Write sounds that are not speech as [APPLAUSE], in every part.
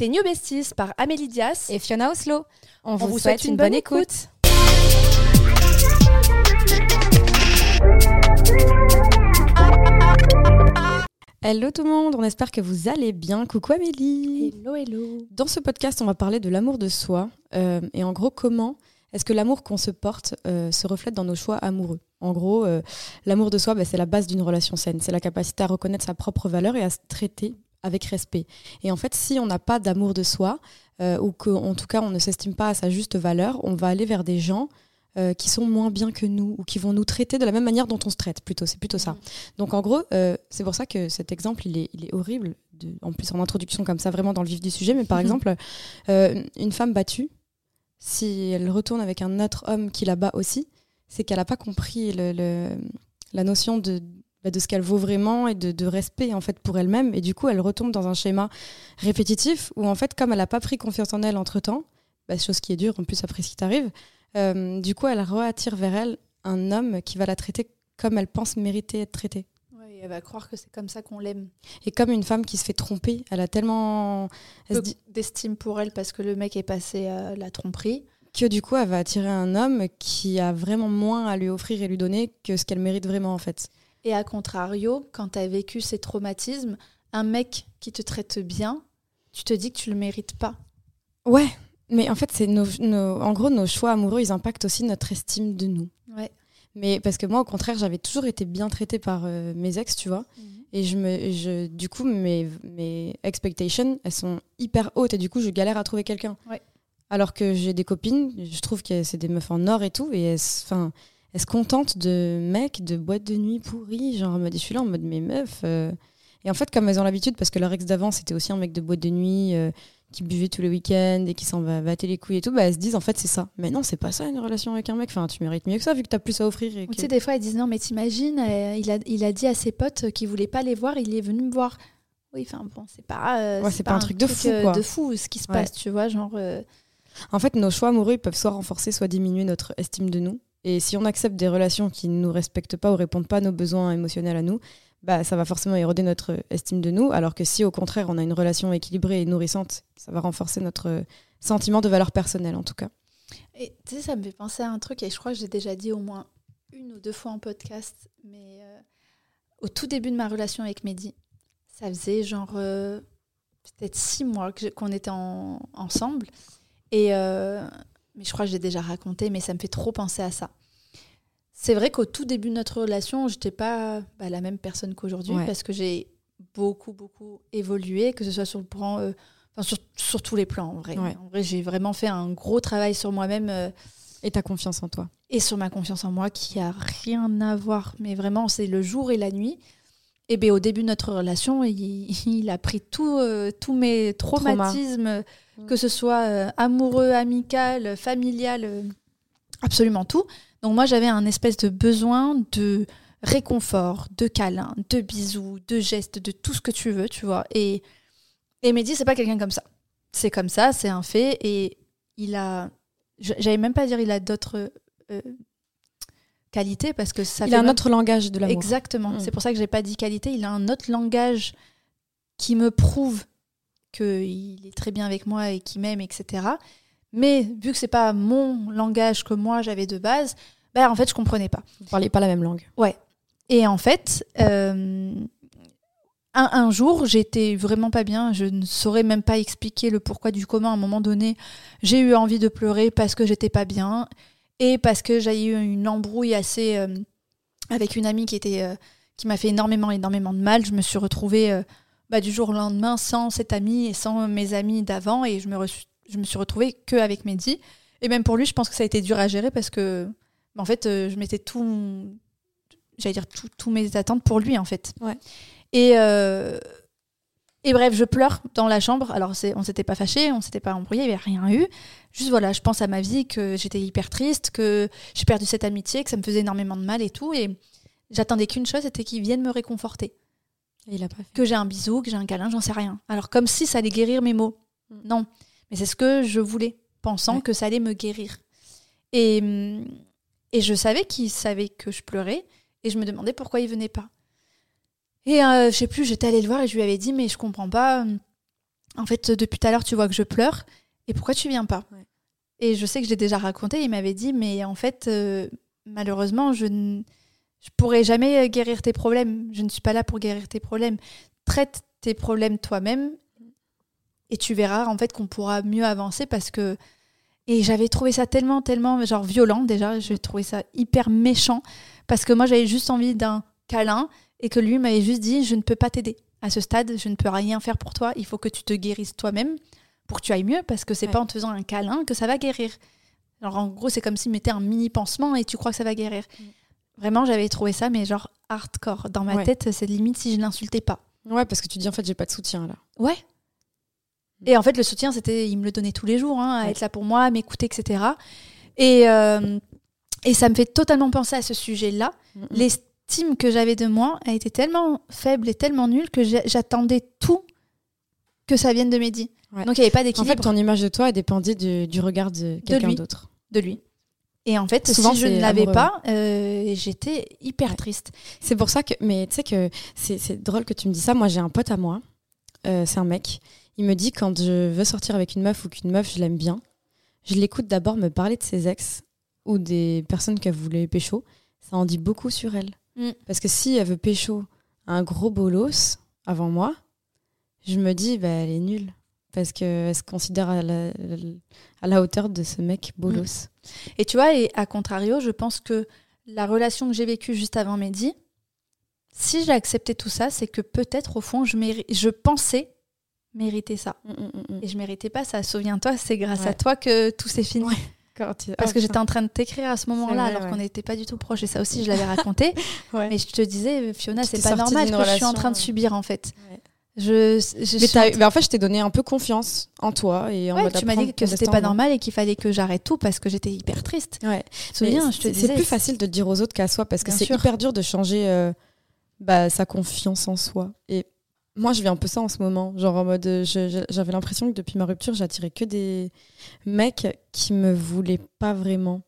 Tes New Besties par Amélie Dias et Fiona Oslo. On, vous, souhaite, une, bonne, écoute. Hello tout le monde, on espère que vous allez bien. Coucou Amélie. Hello, hello. Dans ce podcast, on va parler de l'amour de soi euh, et en gros comment est-ce que l'amour qu'on se porte euh, se reflète dans nos choix amoureux? En gros, euh, l'amour de soi, bah, c'est la base d'une relation saine. C'est la capacité à reconnaître sa propre valeur et à se traiter avec respect. Et en fait, si on n'a pas d'amour de soi, euh, ou qu'en tout cas on ne s'estime pas à sa juste valeur, on va aller vers des gens euh, qui sont moins bien que nous, ou qui vont nous traiter de la même manière dont on se traite, plutôt. C'est plutôt ça. Donc en gros, euh, c'est pour ça que cet exemple, il est, il est horrible, de, en plus en introduction comme ça, vraiment dans le vif du sujet, mais par exemple, une femme battue, si elle retourne avec un autre homme qui la bat aussi, c'est qu'elle n'a pas compris le, le, la notion de de ce qu'elle vaut vraiment et de, respect en fait pour elle-même. Et du coup, elle retombe dans un schéma répétitif où en fait, comme elle n'a pas pris confiance en elle entre temps, bah, chose qui est dure en plus après ce qui t'arrive, euh, du coup, elle attire vers elle un homme qui va la traiter comme elle pense mériter être traitée. Ouais, elle va croire que c'est comme ça qu'on l'aime. Et comme une femme qui se fait tromper, elle a tellement d'estime pour elle parce que le mec est passé à la tromperie que du coup elle va attirer un homme qui a vraiment moins à lui offrir et lui donner que ce qu'elle mérite vraiment en fait. Et à contrario, quand tu as vécu ces traumatismes, un mec qui te traite bien, tu te dis que tu le mérites pas. Ouais, mais en fait, c'est nos, en gros, nos choix amoureux, ils impactent aussi notre estime de nous. Ouais. Mais parce que moi, au contraire, j'avais toujours été bien traitée par euh, mes ex, tu vois. Mhm. Et je me, je, du coup, mes, mes expectations, elles sont hyper hautes et du coup, je galère à trouver quelqu'un. Ouais. Alors que j'ai des copines, je trouve que c'est des meufs en or et tout, et enfin, elle se contente de mecs de boîtes de nuit pourries. Genre, je suis là en mode, mes meufs. Euh. Et en fait, comme elles ont l'habitude, parce que leur ex d'avant, c'était aussi un mec de boîte de nuit euh, qui buvait tous les week-ends et qui s'en va battre les couilles et tout, bah, elles se disent, en fait, c'est ça. Mais non, c'est pas ça une relation avec un mec. Enfin, tu mérites mieux que ça vu que t'as plus à offrir. Et Tu sais, des fois, elles disent, non, mais t'imagines, euh, il, a, il a dit à ses potes qu'il voulait pas les voir, il est venu me voir. Oui, enfin, bon, c'est pas. c'est pas, un truc, de fou, quoi. de fou ce qui se passe, tu vois, genre. En fait, nos choix amoureux peuvent soit renforcer, soit diminuer notre estime de nous. Et si on accepte des relations qui ne nous respectent pas ou répondent pas à nos besoins émotionnels à nous, bah, ça va forcément éroder notre estime de nous. Alors que si au contraire on a une relation équilibrée et nourrissante, ça va renforcer notre sentiment de valeur personnelle en tout cas. Et tu sais, ça me fait penser à un truc, et je crois que j'ai déjà dit au moins une ou deux fois en podcast, mais euh, au tout début de ma relation avec Mehdi, ça faisait genre euh, peut-être six mois qu'on était ensemble. Et, euh, mais je crois que j'ai déjà raconté, mais ça me fait trop penser à ça. C'est vrai qu'au tout début de notre relation, je n'étais pas bah, la même personne qu'aujourd'hui parce que j'ai beaucoup, beaucoup évolué, que ce soit sur le plan, euh, enfin, sur, tous les plans en vrai. En vrai, j'ai vraiment fait un gros travail sur moi-même. Euh, et ta confiance en toi. Et sur ma confiance en moi qui a rien à voir. Mais vraiment, c'est le jour et la nuit. Et bien, au début de notre relation, il, [LAUGHS] a pris euh, tous mes traumatismes, mm. que ce soit euh, amoureux, amical, familial, euh, absolument tout. Donc moi, j'avais un espèce de besoin de réconfort, de câlin, de bisous, de gestes, de tout ce que tu veux, tu vois. Et, et Mehdi, c'est pas quelqu'un comme ça. C'est comme ça, c'est un fait. Et il a... J'allais même pas dire il a d'autres qualité parce que ça il a un autre langage de l'amour. Exactement. Mm. C'est pour ça que j'ai pas dit qualité. Il a un autre langage qui me prouve qu'il est très bien avec moi et qu'il m'aime, etc. Mais vu que c'est pas mon langage que moi j'avais de base, bah en fait je comprenais pas. Vous parliez pas la même langue. Ouais. Et en fait, euh, un, un, jour, j'étais vraiment pas bien. Je ne saurais même pas expliquer le pourquoi du comment. À un moment donné, j'ai eu envie de pleurer parce que j'étais pas bien et parce que j'ai eu une embrouille assez euh, avec une amie qui était euh, qui m'a fait énormément énormément de mal. Je me suis retrouvée euh, bah, du jour au lendemain sans cette amie et sans mes amis d'avant et je me je me suis retrouvée que avec Mehdi. Et même pour lui, je pense que ça a été dur à gérer parce que bah, en fait, je mettais tout j'allais dire tous mes attentes pour lui en fait. Ouais. Et et bref, je pleure dans la chambre. Alors, on s'était pas fâché, on s'était pas embrouillé, il n'y avait rien eu. Juste voilà, je pense à ma vie, que j'étais hyper triste, que j'ai perdu cette amitié, que ça me faisait énormément de mal et tout. Et j'attendais qu'une chose, c'était qu'il vienne me réconforter. Et il a pas fait. Que j'ai un bisou, que j'ai un câlin, j'en sais rien. Alors, comme si ça allait guérir mes maux. Mm. Non. Mais c'est ce que je voulais, pensant que ça allait me guérir. Et, et je savais qu'il savait que je pleurais. Et je me demandais pourquoi il venait pas. Et euh, je sais plus, j'étais allée le voir et je lui avais dit, mais je comprends pas. Euh, en fait, depuis tout à l'heure, tu vois que je pleure. Et pourquoi tu viens pas Ouais. Et je sais que je l'ai déjà raconté. Il m'avait dit, mais en fait, euh, malheureusement, je ne je pourrai jamais guérir tes problèmes. Je ne suis pas là pour guérir tes problèmes. Traite tes problèmes toi-même et tu verras en fait qu'on pourra mieux avancer parce que et j'avais trouvé ça tellement tellement genre violent déjà, j'ai trouvé ça hyper méchant parce que moi j'avais juste envie d'un câlin et que lui m'avait juste dit je ne peux pas t'aider à ce stade, je ne peux rien faire pour toi, il faut que tu te guérisses toi-même pour que tu ailles mieux parce que c'est Ouais. pas en te faisant un câlin que ça va guérir. Alors en gros, c'est comme s'il mettait un mini pansement et tu crois que ça va guérir. Mm. Vraiment, j'avais trouvé ça mais genre hardcore dans ma Ouais. tête, c'est limite si je l'insultais pas. Ouais, parce que tu dis en fait, j'ai pas de soutien là. Ouais. Et en fait, le soutien, c'était, il me le donnait tous les jours, hein, à Ouais. être là pour moi, à m'écouter, etc. Et, euh, et ça me fait totalement penser à ce sujet-là. Mhm. L'estime que j'avais de moi a été tellement faible et tellement nulle que j'attendais tout que ça vienne de Mehdi. Ouais. Donc il n'y avait pas En d'équilibre fait, ton image de toi dépendait du, du regard de quelqu'un d'autre. de lui. Et en fait, Souvent, si je ne l'avais pas, euh, j'étais hyper Ouais. triste. C'est pour ça que, mais tu sais que c'est c'est drôle que tu me dis ça. Moi, j'ai un pote à moi, euh, c'est un mec. Il me dit quand je veux sortir avec une meuf ou qu'une meuf, je l'aime bien, je l'écoute d'abord me parler de ses ex ou des personnes qu'elle voulait pécho. Ça en dit beaucoup sur elle. Mm. Parce que si elle veut pécho un gros bolos avant moi, je me dis, bah, elle est nulle. Parce qu'elle se considère à la, à la hauteur de ce mec bolos. Et tu vois, et à contrario, je pense que la relation que j'ai vécue juste avant Mehdi, si j'ai accepté tout ça, c'est que peut-être au fond, je, je pensais mériter ça. Mm, mm, mm, mm. Et je méritais pas ça. Souviens-toi, c'est grâce à toi que tout s'est fini. Ouais. Quand tu- Parce Oh, que j'étais en train de t'écrire à ce moment-là, alors ouais. qu'on n'était pas du tout proches. Et ça aussi, je l'avais raconté. [LAUGHS] Ouais. Mais je te disais, Fiona, c'est pas normal d'une que je suis en train de subir, en fait. Ouais. Je, je Mais, en eu- mais en fait, je t'ai donné un peu confiance en toi et en Ouais, tu m'as dit que c'était pas normal et qu'il fallait que j'arrête tout parce que j'étais hyper triste. Ouais. C'est- disais. C'est plus facile de dire aux autres qu'à soi parce que c'est hyper dur de changer euh, bah, sa confiance en soi. Et moi, je vis un peu ça en ce moment. Genre en mode, j'avais l'impression que depuis ma rupture, j'attirais que des mecs qui me voulaient pas vraiment.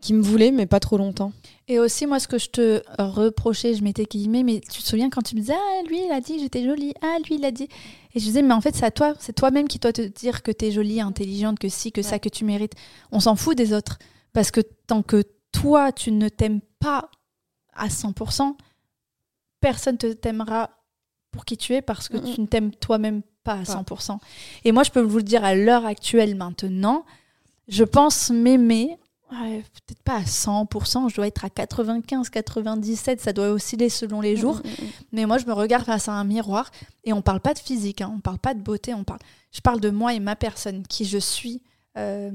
Qui me voulaient, mais pas trop longtemps. Et aussi, moi, ce que je te reprochais, je m'étais guillemets, mais tu te souviens quand tu me disais, ah, lui, il a dit que j'étais jolie, ah, lui, il a dit. Et je disais, mais en fait, c'est à toi, c'est toi-même qui dois te dire que t'es jolie, intelligente, que si, que ça, que tu mérites. On s'en fout des autres. Parce que tant que toi, tu ne t'aimes pas à 100%, personne te t'aimera pour qui tu es parce que tu ne t'aimes toi-même pas à Pas. 100%. Et moi, je peux vous le dire à l'heure actuelle maintenant, je pense m'aimer, ouais, peut-être pas à 100%, je dois être à 95, 97, ça doit osciller selon les jours. Mais moi, je me regarde face à un miroir et on parle pas de physique, hein, on parle pas de beauté, on parle. Je parle de moi et ma personne, qui je suis euh,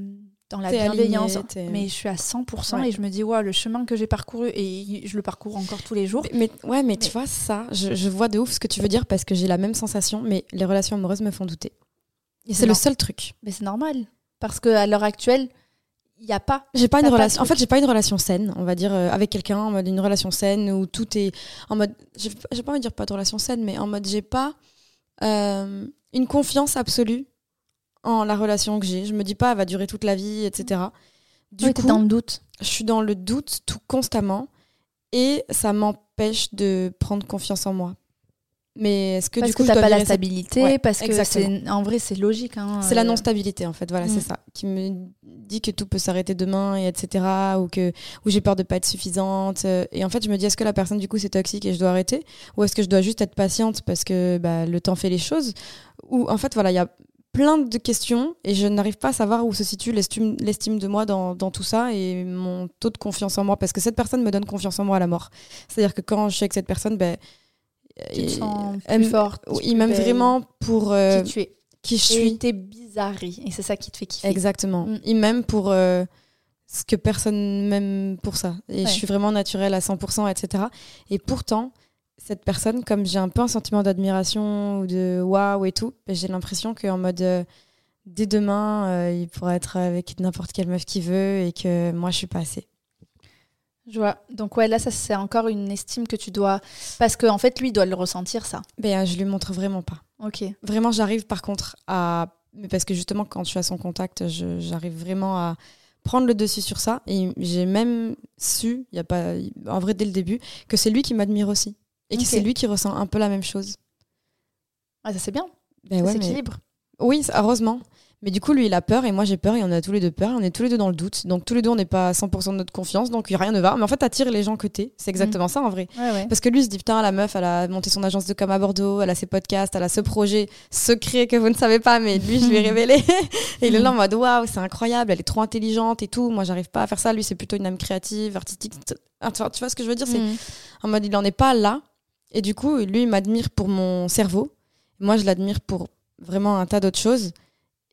dans la bienveillance. alignée, Mais je suis à 100% Ouais. et je me dis, ouais, le chemin que j'ai parcouru et je le parcours encore tous les jours. Mais, mais- ouais, mais, tu vois, ça, je, je vois de ouf ce que tu veux dire parce que j'ai la même sensation, mais les relations amoureuses me font douter. Et C'est le seul truc. Mais c'est normal. Parce qu'à l'heure actuelle, il n'y a pas. J'ai pas une relation. En fait, j'ai pas une relation saine, on va dire, euh, avec quelqu'un, en mode une relation saine où tout est en mode. J'ai j'ai pas envie de dire pas de relation saine, mais en mode j'ai pas euh, une confiance absolue en la relation que j'ai. Je me dis pas, elle va durer toute la vie, etc. Du Oui, coup, dans le doute. je suis dans le doute tout constamment et ça m'empêche de prendre confiance en moi. Mais est-ce que Parce du coup, que t'as pas la cette- stabilité, Ouais, parce que exactement. en vrai c'est logique. hein, C'est la euh, non-stabilité en fait, voilà, Mm. c'est ça, qui me dit que tout peut s'arrêter demain et etc. ou que ou j'ai peur de pas être suffisante euh, et en fait je me dis est-ce que la personne du coup c'est toxique et je dois arrêter? Ou est-ce que je dois juste être patiente parce que bah, le temps fait les choses? Ou en fait voilà il y a plein de questions et je n'arrive pas à savoir où se situe l'estime de moi dans, dans tout ça et mon taux de confiance en moi parce que cette personne me donne confiance en moi à la mort c'est-à-dire que quand je suis avec cette personne ben Tu te sens elle plus forte. il m'aime vraiment pour euh, qui tu es. qui je suis tes bizarreries. Et c'est ça qui te fait kiffer. Exactement. Mm. Il m'aime pour euh, ce que personne m'aime pour ça. Et Ouais. je suis vraiment naturelle à 100%, etc. Et pourtant, cette personne, comme j'ai un peu un sentiment d'admiration ou de waouh et tout, ben, j'ai l'impression qu'en mode euh, dès demain, euh, il pourrait être avec n'importe quelle meuf qu'il veut et que moi, je suis pas assez. Je vois. Donc ouais, là, ça c'est encore une estime que tu dois... Parce qu'en en fait, lui, il doit le ressentir, ça. Ben, je lui montre vraiment pas. Ok. Vraiment, j'arrive par contre à. mais Parce que justement, quand je suis à son contact, j'arrive vraiment à prendre le dessus sur ça. Et j'ai même su, il y a pas, en vrai, dès le début, que c'est lui qui m'admire aussi. Et que c'est lui qui ressent un peu la même chose. Ah, ça c'est bien. Ben ça ouais, mais. Oui, c'est- heureusement. Mais du coup, lui, il a peur et moi, j'ai peur et on a tous les deux peur. On est tous les deux dans le doute. Donc, tous les deux, on n'est pas à 100% de notre confiance. Donc, rien ne va. Mais en fait, t'attires les gens que t'es. C'est exactement ça en vrai. Ouais, ouais. Parce que lui il se dit, putain, la meuf, elle a monté son agence de com à Bordeaux, elle a ses podcasts, elle a ce projet secret que vous ne savez pas, mais lui, je lui ai [LAUGHS] révélé. et il est là en mode, waouh, c'est incroyable, elle est trop intelligente et tout. Moi, j'arrive pas à faire ça. Lui, c'est plutôt une âme créative, artistique. Tu vois, ce que je veux dire? C'est Mm. en mode, il en est pas là. Et du coup, lui, il m'admire pour mon cerveau. Moi, je l'admire pour vraiment un tas d'autres choses.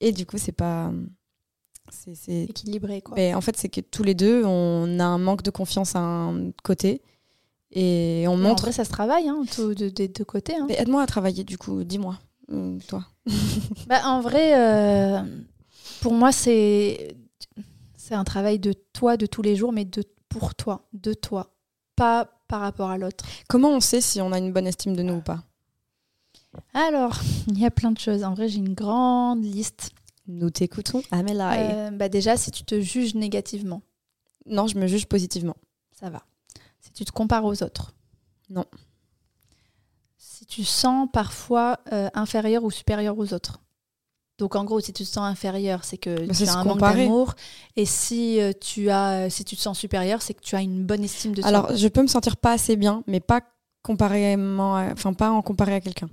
Et du coup, c'est pas. C'est. Équilibré, quoi. mais en fait, c'est que tous les deux, on a un manque de confiance à un côté. Et on Mais En montre. vrai, ça se travaille, hein, tout- de- des deux côtés. hein. Mais aide-moi à travailler, du coup, dis-moi. Hum, toi. [LAUGHS] Bah, en vrai, euh, pour moi, c'est c'est un travail de toi de tous les jours, mais de pour toi, de toi, pas par rapport à l'autre. Comment on sait si on a une bonne estime de nous ou pas? Alors, [LAUGHS] il y a plein de choses. En vrai, j'ai une grande liste. Nous t'écoutons, Amélie. Euh, bah déjà, si tu te juges négativement, Non, je me juge positivement. ça va. Si tu te compares aux autres. Non. Si tu sens parfois euh, inférieur ou supérieur aux autres. Donc en gros, si tu te sens inférieur, c'est que Bah, tu as un manque d'amour. Et si euh, tu as, si tu te sens supérieur, c'est que tu as une bonne estime de toi. Alors, je peux me sentir pas assez bien, mais pas comparément, à- enfin pas en comparé à quelqu'un.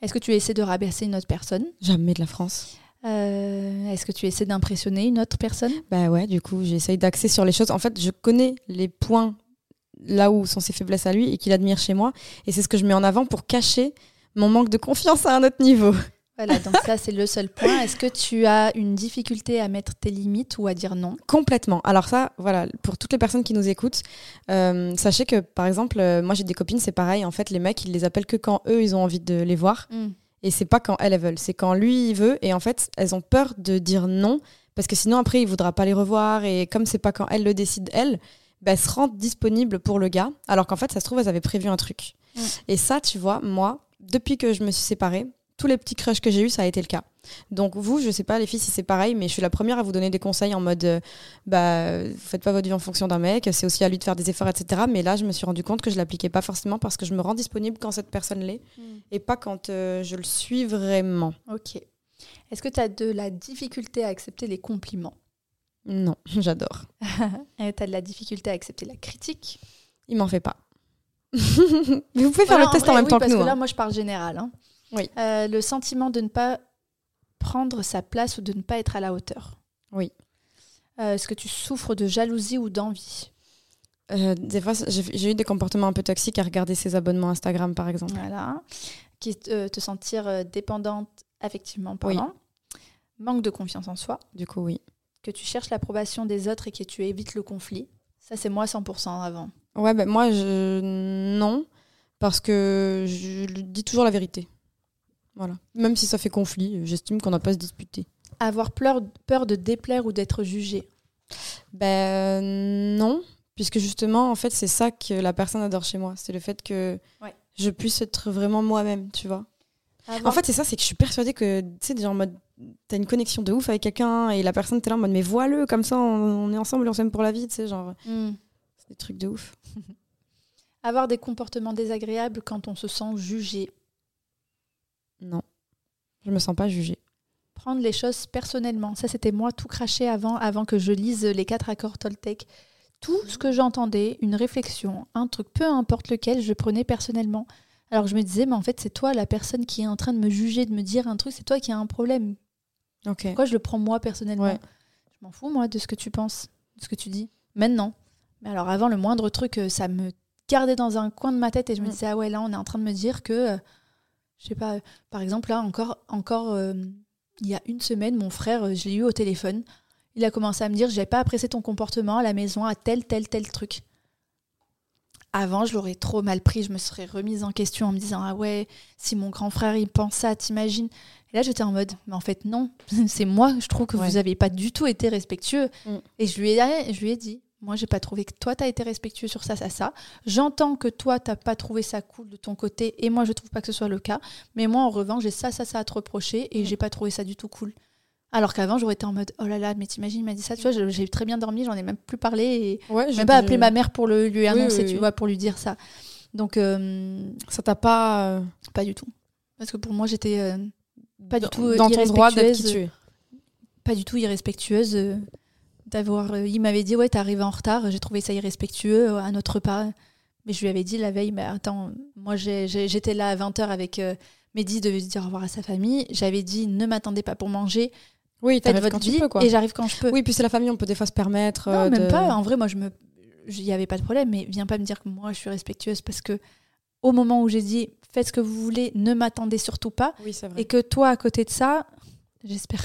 Est-ce que tu essaies de rabaisser une autre personne? Jamais de la France. Euh, Est-ce que tu essaies d'impressionner une autre personne? Bah ouais, du coup, j'essaye d'axer sur les choses. En fait, je connais les points là où sont ses faiblesses à lui et qu'il admire chez moi. Et c'est ce que je mets en avant pour cacher mon manque de confiance à un autre niveau. Voilà, donc ça c'est le seul point. Est-ce que tu as une difficulté à mettre tes limites ou à dire non? Complètement. Alors ça, voilà, pour toutes les personnes qui nous écoutent, euh, sachez que, par exemple, euh, moi j'ai des copines, c'est pareil. En fait, les mecs, ils les appellent que quand eux, ils ont envie de les voir. Et c'est pas quand elles, elles veulent. C'est quand lui, il veut. Et en fait, elles ont peur de dire non. Parce que sinon, après, il voudra pas les revoir. Et comme c'est pas quand elles le décident, elles, bah, elles se rendent disponibles pour le gars. Alors qu'en fait, ça se trouve, elles avaient prévu un truc. Mm. Et ça, tu vois, moi, depuis que je me suis séparée, tous les petits crushs que j'ai eus, ça a été le cas. Donc vous, je sais pas les filles si c'est pareil, mais je suis la première à vous donner des conseils en mode, euh, bah, faites pas votre vie en fonction d'un mec, c'est aussi à lui de faire des efforts, etc. Mais là, je me suis rendu compte que je l'appliquais pas forcément parce que je me rends disponible quand cette personne l'est et pas quand euh, je le suis vraiment. Ok. Est-ce que tu as de la difficulté à accepter les compliments? Non, [LAUGHS] j'adore. [LAUGHS] Tu as de la difficulté à accepter la critique? Il m'en fait pas. [LAUGHS] Vous pouvez faire Voilà, le test en, vrai, même oui, temps que parce nous. que là, hein. moi, je parle général. hein. Oui. Euh, le sentiment de ne pas prendre sa place ou de ne pas être à la hauteur. Oui. Euh, Est-ce que tu souffres de jalousie ou d'envie Euh, des fois, j'ai eu des comportements un peu toxiques à regarder ses abonnements Instagram, par exemple. Voilà. Qui te, sentir dépendante affectivement parlant. Manque de confiance en soi. Du coup, oui. Que tu cherches l'approbation des autres et que tu évites le conflit. Ça, c'est moi 100% avant. Ouais, ben moi, je... non, parce que je dis toujours la vérité. Voilà. Même si ça fait conflit, j'estime qu'on n'a pas à se disputer. Avoir peur, peur de déplaire ou d'être jugé? Ben non, puisque justement, en fait, c'est ça que la personne adore chez moi. C'est le fait que Ouais. je puisse être vraiment moi-même, tu vois. Avoir- En fait, c'est ça, c'est que je suis persuadée que, tu sais, genre en mode, t'as une connexion de ouf avec quelqu'un et la personne, t'es là en mode, mais vois-le, comme ça, on, on est ensemble on s'aime pour la vie, tu sais, genre, Hmm. c'est des trucs de ouf. [LAUGHS] Avoir des comportements désagréables quand on se sent jugé. Non, je me sens pas jugée. Prendre les choses personnellement. Ça, c'était moi tout craché avant, avant que je lise les quatre accords Toltec. Tout ce que j'entendais, une réflexion, un truc, peu importe lequel, je prenais personnellement. Alors je me disais, mais en fait, c'est toi la personne qui est en train de me juger, de me dire un truc, c'est toi qui as un problème. Ok. Pourquoi je le prends moi personnellement Ouais. Je m'en fous, moi, de ce que tu penses, de ce que tu dis. Maintenant. Mais alors, avant, le moindre truc, euh, ça me gardait dans un coin de ma tête et je me Mm. disais, ah ouais, là, on est en train de me dire que, euh, je sais pas, par exemple, là, encore, encore euh, il y a une semaine, mon frère, euh, je l'ai eu au téléphone. Il a commencé à me dire, j'avais pas apprécié ton comportement à la maison, à tel, tel, tel truc. Avant, je l'aurais trop mal pris, je me serais remise en question en me disant, ah ouais, si mon grand frère, il pense ça, t'imagines et là, j'étais en mode, mais en fait, non, [LAUGHS] c'est moi, je trouve que Ouais. vous n'avez pas du tout été respectueux. Mm. Et je lui, ai, je lui ai dit, moi, j'ai pas trouvé que toi, tu as été respectueux sur ça, ça, ça. J'entends que toi, t'as pas trouvé ça cool de ton côté, et moi, je trouve pas que ce soit le cas. Mais moi, en revanche, j'ai ça, ça, ça à te reprocher, et Mm. j'ai pas trouvé ça du tout cool. Alors qu'avant, j'aurais été en mode, oh là là, mais t'imagines, il m'a dit ça, tu vois, j'ai très bien dormi, j'en ai même plus parlé, et Ouais, même pas appelé ma mère pour le, lui annoncer, oui, tu oui. vois, pour lui dire ça. Donc, euh, Ça t'a pas. euh, pas du tout. Parce que pour moi, j'étais euh, pas du tout dans ton droit d'être qui tu es. Pas du tout irrespectueuse. Euh, d'avoir, euh, il m'avait dit ouais t'es arrivé en retard. J'ai trouvé ça irrespectueux euh, à notre repas. Mais je lui avais dit la veille, mais attends, moi j'étais là à 20h avec euh, Mehdi, devait dire au revoir à sa famille. J'avais dit ne m'attendez pas pour manger, Oui, faites votre quand vie tu peux, quoi. et j'arrive quand je peux. Oui, puis c'est la famille, on peut des fois se permettre. non, euh, même de- pas. En vrai, moi je me, il y avait pas de problème. Mais viens pas me dire que moi je suis respectueuse parce que au moment où j'ai dit faites ce que vous voulez, ne m'attendez surtout pas. Oui, c'est vrai. Et que toi, à côté de ça, j'espère,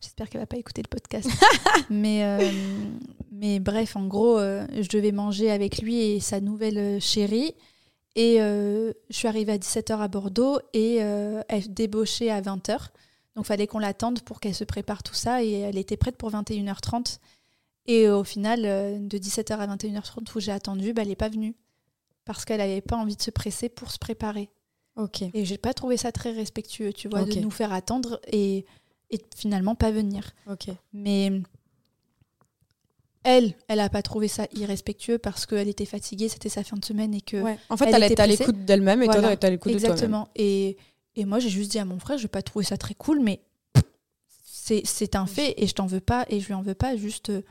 j'espère qu'elle va pas écouter le podcast. [LAUGHS] mais, euh, mais bref, en gros, euh, je devais manger avec lui et sa nouvelle euh, chérie. Et euh, je suis arrivée à 17h à Bordeaux et elle débauchait à 20h. Donc, fallait qu'on l'attende pour qu'elle se prépare tout ça. Et elle était prête pour 21h30. Et au final, de 17h à 21h30 où j'ai attendu, bah, elle n'est pas venue. Parce qu'elle n'avait pas envie de se presser pour se préparer. Ok. Et j'ai pas trouvé ça très respectueux, tu vois, de nous faire attendre et, et finalement pas venir. Ok. Mais elle, elle a pas trouvé ça irrespectueux parce qu'elle était fatiguée, c'était sa fin de semaine et que. Ouais. En fait, elle elle était était à l'écoute d'elle-même et toi, Voilà. t'es à l'écoute de toi-même. Exactement. Et, et moi, j'ai juste dit à mon frère, je vais pas trouver ça très cool, mais c'est un fait et je t'en veux pas et je lui en veux pas, juste. euh,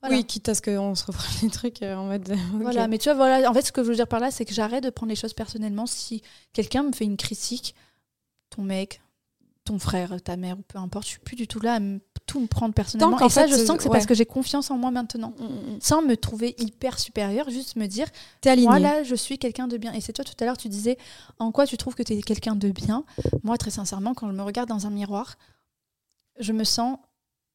voilà. Oui, quitte à ce qu'on se reprenne des trucs euh, en mode. [LAUGHS] ok. Voilà, mais tu vois, voilà, en fait, ce que je veux dire par là, c'est que j'arrête de prendre les choses personnellement. Si quelqu'un me fait une critique, ton mec, ton frère, ta mère, ou peu importe, je suis plus du tout là à tout me prendre personnellement. Et ça, fait, je sens que c'est ouais. parce que j'ai confiance en moi maintenant. Mm, mm, mm. Sans me trouver hyper supérieure, juste me dire, T'es aligné. moi là, je suis quelqu'un de bien. Et c'est toi tout à l'heure, tu disais, en quoi tu trouves que tu es quelqu'un de bien? Moi, très sincèrement, quand je me regarde dans un miroir, je me sens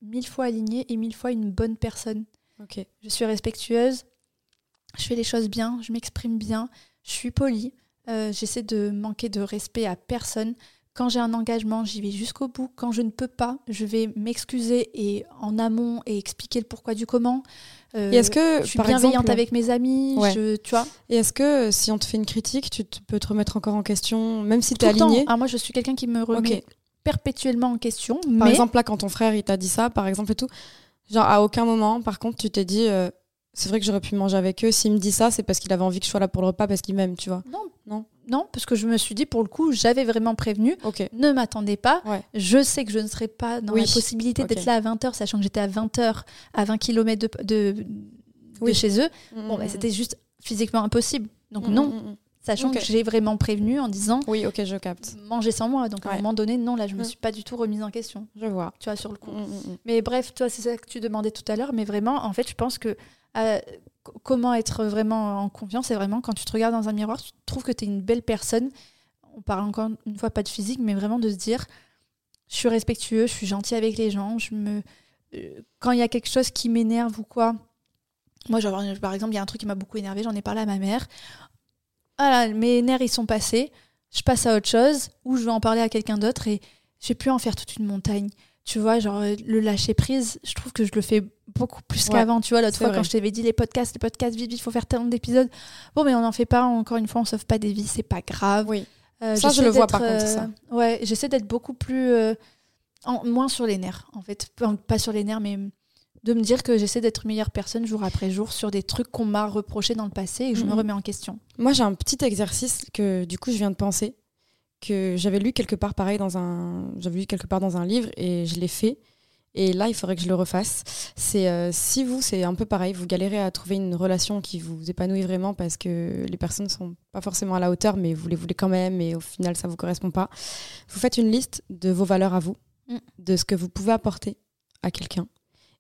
mille fois alignée et mille fois une bonne personne. Ok. Je suis respectueuse, je fais les choses bien, je m'exprime bien, je suis polie, euh, j'essaie de manquer de respect à personne. Quand j'ai un engagement, j'y vais jusqu'au bout. Quand je ne peux pas, je vais m'excuser et en amont et expliquer le pourquoi du comment. Euh, Et est-ce que, je suis par bienveillante exemple, avec mes amis, Ouais. je, tu vois. et est-ce que si on te fait une critique, tu te- peux te remettre encore en question, même si le temps. aligné? Ah, moi, je suis quelqu'un qui me remet perpétuellement en question. Par mais exemple, là, quand ton frère il t'a dit ça, par exemple, et tout, genre à aucun moment, par contre, tu t'es dit, euh, c'est vrai que j'aurais pu manger avec eux. S'il me dit ça, c'est parce qu'il avait envie que je sois là pour le repas, parce qu'il m'aime, tu vois. non, Non. non, parce que je me suis dit, pour le coup, j'avais vraiment prévenu. Ne m'attendez pas. Ouais. Je sais que je ne serai pas dans Oui. la possibilité d'être là à 20h, sachant que j'étais à 20h, à 20 km de, de, chez eux. Mm, Bon, mm, bah, mm. c'était juste physiquement impossible. Donc non. Sachant que j'ai vraiment prévenu en disant Oui, ok, je capte. manger sans moi. Donc à un moment donné, non, là, je me Mm. suis pas du tout remise en question, Je vois. tu vois, sur le coup. Mm, mm. Mais bref, toi, c'est ça que tu demandais tout à l'heure. Mais vraiment, en fait, je pense que euh, comment être vraiment en confiance, c'est vraiment quand tu te regardes dans un miroir, tu trouves que tu es une belle personne. On parle encore une fois pas de physique, mais vraiment de se dire je suis respectueux, je suis gentil avec les gens. Je me... euh, quand il y a quelque chose qui m'énerve ou quoi, moi, genre, par exemple, il y a un truc qui m'a beaucoup énervé, j'en ai parlé à ma mère. Voilà, mes nerfs, ils sont passés. Je passe à autre chose ou je vais en parler à quelqu'un d'autre et je vais plus en faire toute une montagne. Tu vois, genre euh, le lâcher prise, je trouve que je le fais beaucoup plus Ouais, qu'avant. Tu vois, l'autre fois, vrai. quand je t'avais dit les podcasts, les podcasts, vite, vite, il faut faire tellement d'épisodes. Bon, mais on n'en fait pas, encore une fois, on sauve pas des vies, c'est pas grave. Oui. Euh, Ça, je le vois, par contre, ça. Ouais, j'essaie d'être beaucoup plus. euh, en- moins sur les nerfs, en fait. Enfin, Pas sur les nerfs, mais de me dire que j'essaie d'être meilleure personne jour après jour sur des trucs qu'on m'a reproché dans le passé et que je me Mhm. remets en question. Moi, j'ai un petit exercice que du coup, je viens de penser, que j'avais lu quelque part pareil dans un, j'avais lu quelque part dans un livre et je l'ai fait. Et là, il faudrait que je le refasse. C'est euh, si vous, c'est un peu pareil, vous galérez à trouver une relation qui vous épanouit vraiment parce que les personnes sont pas forcément à la hauteur, mais vous les voulez quand même et au final, ça vous correspond pas. Vous faites une liste de vos valeurs à vous, Mm. de ce que vous pouvez apporter à quelqu'un,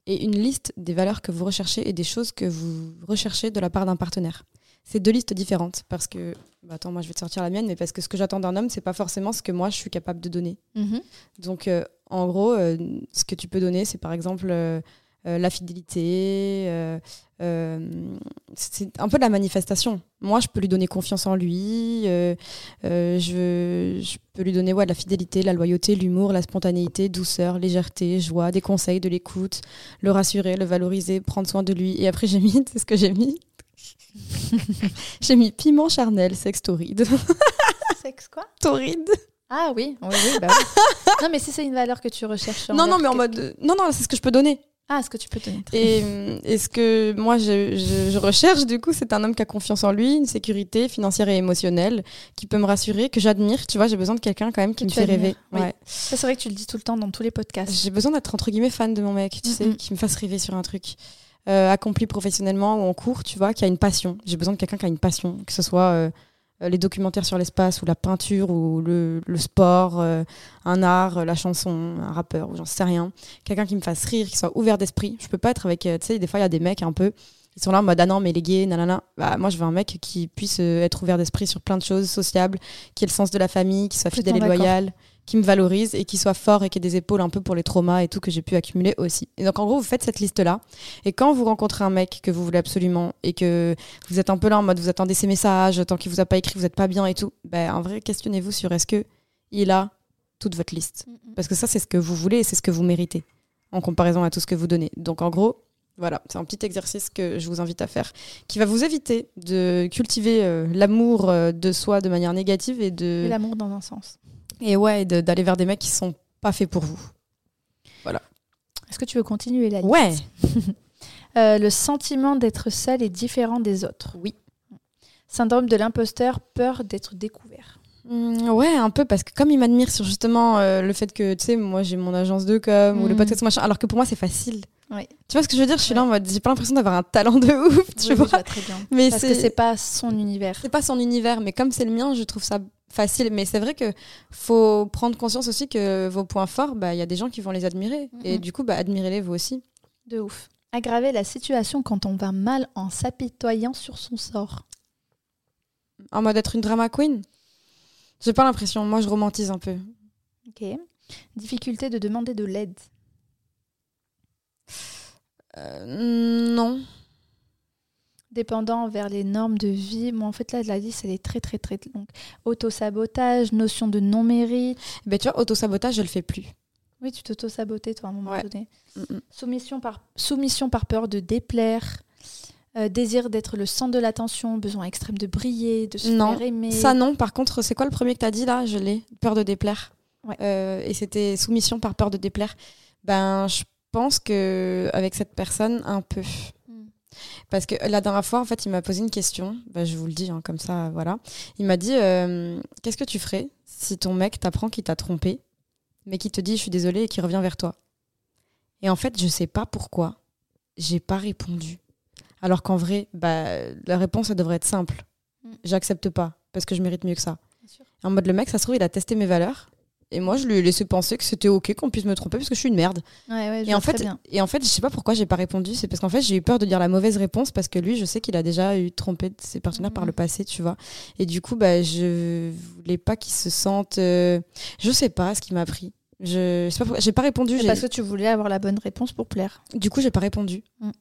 et une liste des valeurs que vous recherchez et des choses que vous recherchez de la part d'un partenaire. C'est deux listes différentes parce que, bah, attends, moi je vais te sortir la mienne, mais parce que ce que j'attends d'un homme, c'est pas forcément ce que moi je suis capable de donner. Donc, euh, en gros, euh, ce que tu peux donner, c'est par exemple euh, la fidélité. euh, euh, c'est un peu de la manifestation. Moi, je peux lui donner confiance en lui. euh, euh, je, je peux lui donner ouais, de la fidélité, la loyauté, l'humour, la spontanéité, douceur, légèreté, joie, des conseils, de l'écoute, le rassurer, le valoriser, prendre soin de lui. Et après, j'ai mis, [LAUGHS] c'est ce que j'ai mis. j'ai mis piment charnel, sexe torride. [LAUGHS] Sexe quoi? Torride. Ah oui, oui, oui, bah oui. [LAUGHS] non, mais si c'est une valeur que tu recherches. Non, non, mais en mode. Non, non, c'est ce que je peux donner. Ah, est-ce que tu peux te Et, et ce que moi je, je- je recherche, du coup, c'est un homme qui a confiance en lui, une sécurité financière et émotionnelle, qui peut me rassurer, que j'admire. Tu vois, j'ai besoin de quelqu'un quand même qui Que me fait rêver. oui. Ouais. Ça, c'est vrai que tu le dis tout le temps dans tous les podcasts. J'ai besoin d'être entre guillemets fan de mon mec, tu sais, Mhm. qui me fasse rêver sur un truc. Euh, accompli professionnellement ou en cours, tu vois, qui a une passion. J'ai besoin de quelqu'un qui a une passion, que ce soit euh, euh, les documentaires sur l'espace ou la peinture ou le, le sport, euh, un art, euh, la chanson, un rappeur ou j'en sais rien. Quelqu'un qui me fasse rire, qui soit ouvert d'esprit. Je peux pas être avec, euh, tu sais, des fois il y a des mecs un peu, ils sont là en mode ah non mais les gays, nanana. Bah, moi je veux un mec qui puisse euh, être ouvert d'esprit sur plein de choses, sociable, qui ait le sens de la famille, qui soit fidèle et loyal, qui me valorise et qui soit fort et qui ait des épaules un peu pour les traumas et tout que j'ai pu accumuler aussi. Et donc en gros, vous faites cette liste-là. Et quand vous rencontrez un mec que vous voulez absolument et que vous êtes un peu là en mode vous attendez ses messages, tant qu'il vous a pas écrit, vous êtes pas bien et tout, ben en vrai, questionnez-vous sur est-ce que il a toute votre liste. Parce que ça, c'est ce que vous voulez et c'est ce que vous méritez en comparaison à tout ce que vous donnez. Donc en gros, voilà, c'est un petit exercice que je vous invite à faire qui va vous éviter de cultiver euh, l'amour euh, de soi de manière négative et de l'amour dans un sens. Et ouais, de- d'aller vers des mecs qui sont pas faits pour vous. Est-ce que tu veux continuer la liste Ouais. [LAUGHS] Euh, le sentiment d'être seul et différent des autres. Oui. Syndrome de l'imposteur, peur d'être découvert. Mm, ouais, un peu, parce que comme il m'admire sur justement euh, le fait que, tu sais, moi j'ai mon agence de com ou le Mm. podcast machin, alors que pour moi c'est facile. Oui. Tu vois ce que je veux dire? Je suis là en mode, j'ai pas l'impression d'avoir un talent de ouf, [LAUGHS] tu Oui, oui, vois. je vois très bien. Mais Parce que c'est pas son univers. c'est pas son univers, mais comme c'est le mien, je trouve ça facile. Mais c'est vrai que faut prendre conscience aussi que vos points forts, bah il y a des gens qui vont les admirer. Et du coup, bah admirez-les vous aussi. De ouf. Aggraver la situation quand on va mal en s'apitoyant sur son sort. En mode être une drama queen J'ai pas l'impression. Moi, je romantise un peu. Ok. Difficulté de demander de l'aide. Euh, non. Dépendant vers les normes de vie. Moi, en fait, là, la liste, elle est très, très, très longue. Autosabotage, notion de non-mérite. Ben, tu vois, autosabotage, je le fais plus. Oui, tu t'auto-sabotais, toi, à un moment Ouais. donné. Soumission par, soumission par peur de déplaire. euh, désir d'être le centre de l'attention. Besoin extrême de briller, de se Non, faire aimer. Ça, non. Par contre, c'est quoi le premier que t'as dit là? Je l'ai. Peur de déplaire. Ouais. Euh, et c'était soumission par peur de déplaire. Ben, je pense que avec cette personne, un peu. Parce que la dernière fois, en fait, il m'a posé une question. Ben, je vous le dis, hein, comme ça, voilà. Il m'a dit euh, Qu'est-ce que tu ferais si ton mec t'apprend qu'il t'a trompé, mais qu'il te dit Je suis désolée et qu'il revient vers toi? Et en fait, je sais pas pourquoi, j'ai pas répondu. Alors qu'en vrai, bah, la réponse, elle devrait être simple. Mm. J'accepte pas, parce que je mérite mieux que ça. En mode, le mec, ça se trouve, il a testé mes valeurs. Et moi, je lui ai laissé penser que c'était OK qu'on puisse me tromper parce que je suis une merde. Ouais, ouais, je Et en, fait, bien. et en fait, je sais pas pourquoi j'ai pas répondu. C'est parce qu'en fait, j'ai eu peur de dire la mauvaise réponse parce que lui, je sais qu'il a déjà eu trompé de ses partenaires par Mhm. le passé, tu vois. Et du coup, bah, je voulais pas qu'il se sente. euh, Je sais pas ce qui m'a pris. Je sais pas pourquoi- j'ai pas répondu. Parce que tu voulais avoir la bonne réponse pour plaire. Du coup, j'ai pas répondu. Mm.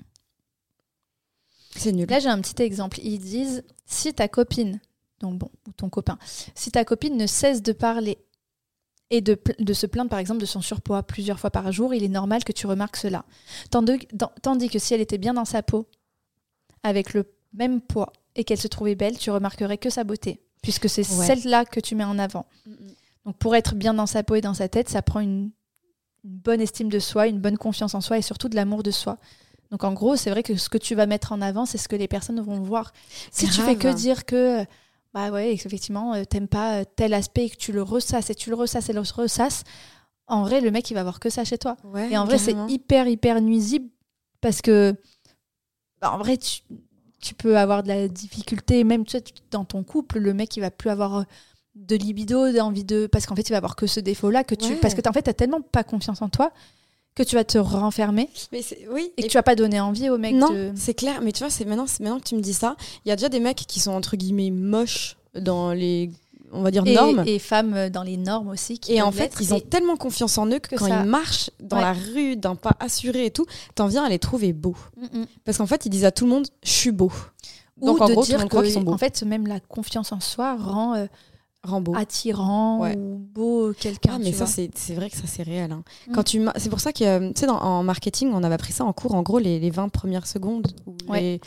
C'est nul. Là, j'ai un petit exemple. Ils disent si ta copine, donc bon, ou ton copain, si ta copine ne cesse de parler et de, se plaindre, par exemple, de son surpoids plusieurs fois par jour, il est normal que tu remarques cela. Tandis, que si elle était bien dans sa peau, avec le même poids, et qu'elle se trouvait belle, tu remarquerais que sa beauté, puisque c'est Ouais. celle-là que tu mets en avant. Donc pour être bien dans sa peau et dans sa tête, ça prend une, une bonne estime de soi, une bonne confiance en soi et surtout de l'amour de soi. Donc en gros, c'est vrai que ce que tu vas mettre en avant, c'est ce que les personnes vont voir. Si tu fais que dire que bah ouais, effectivement, euh, t'aimes pas euh, tel aspect et que tu le ressasses et tu le ressasses et le ressasses, en vrai, le mec il va voir que ça chez toi. Ouais, Et en vrai, c'est hyper hyper nuisible parce que bah, en vrai, tu, tu peux avoir de la difficulté, même tu sais, dans ton couple, le mec il va plus avoir euh, de libido, d'envie de. Parce qu'en fait, il va avoir que ce défaut-là, que tu. Ouais. Parce que en fait, t'as tellement pas confiance en toi que tu vas te renfermer Mais oui. et que tu vas pas donner envie au mec non, de. c'est clair. Mais tu vois, c'est maintenant, maintenant que tu me dis ça. Il y a déjà des mecs qui sont entre guillemets moches dans les, on va dire Et, normes. et femmes dans les normes aussi. Qui Et en fait, ils ont tellement confiance en eux que, que quand ça- ils marchent dans Ouais. la rue d'un pas assuré et tout, t'en viens à les trouver beaux. Mm. Parce qu'en fait, ils disent à tout le monde, je suis beau. Ou Donc en de gros, tout le dire croit que, qu'ils sont beaux. en fait, même la confiance en soi rend euh, Rambo. attirant Ouais. ou beau quelqu'un. Ah, mais tu ça, c'est vrai que ça, c'est réel. hein. Mm. Quand tu ma- c'est pour ça que, euh, tu sais, en marketing, on avait appris ça en cours, en gros, les, les 20 premières secondes. Ou Ouais.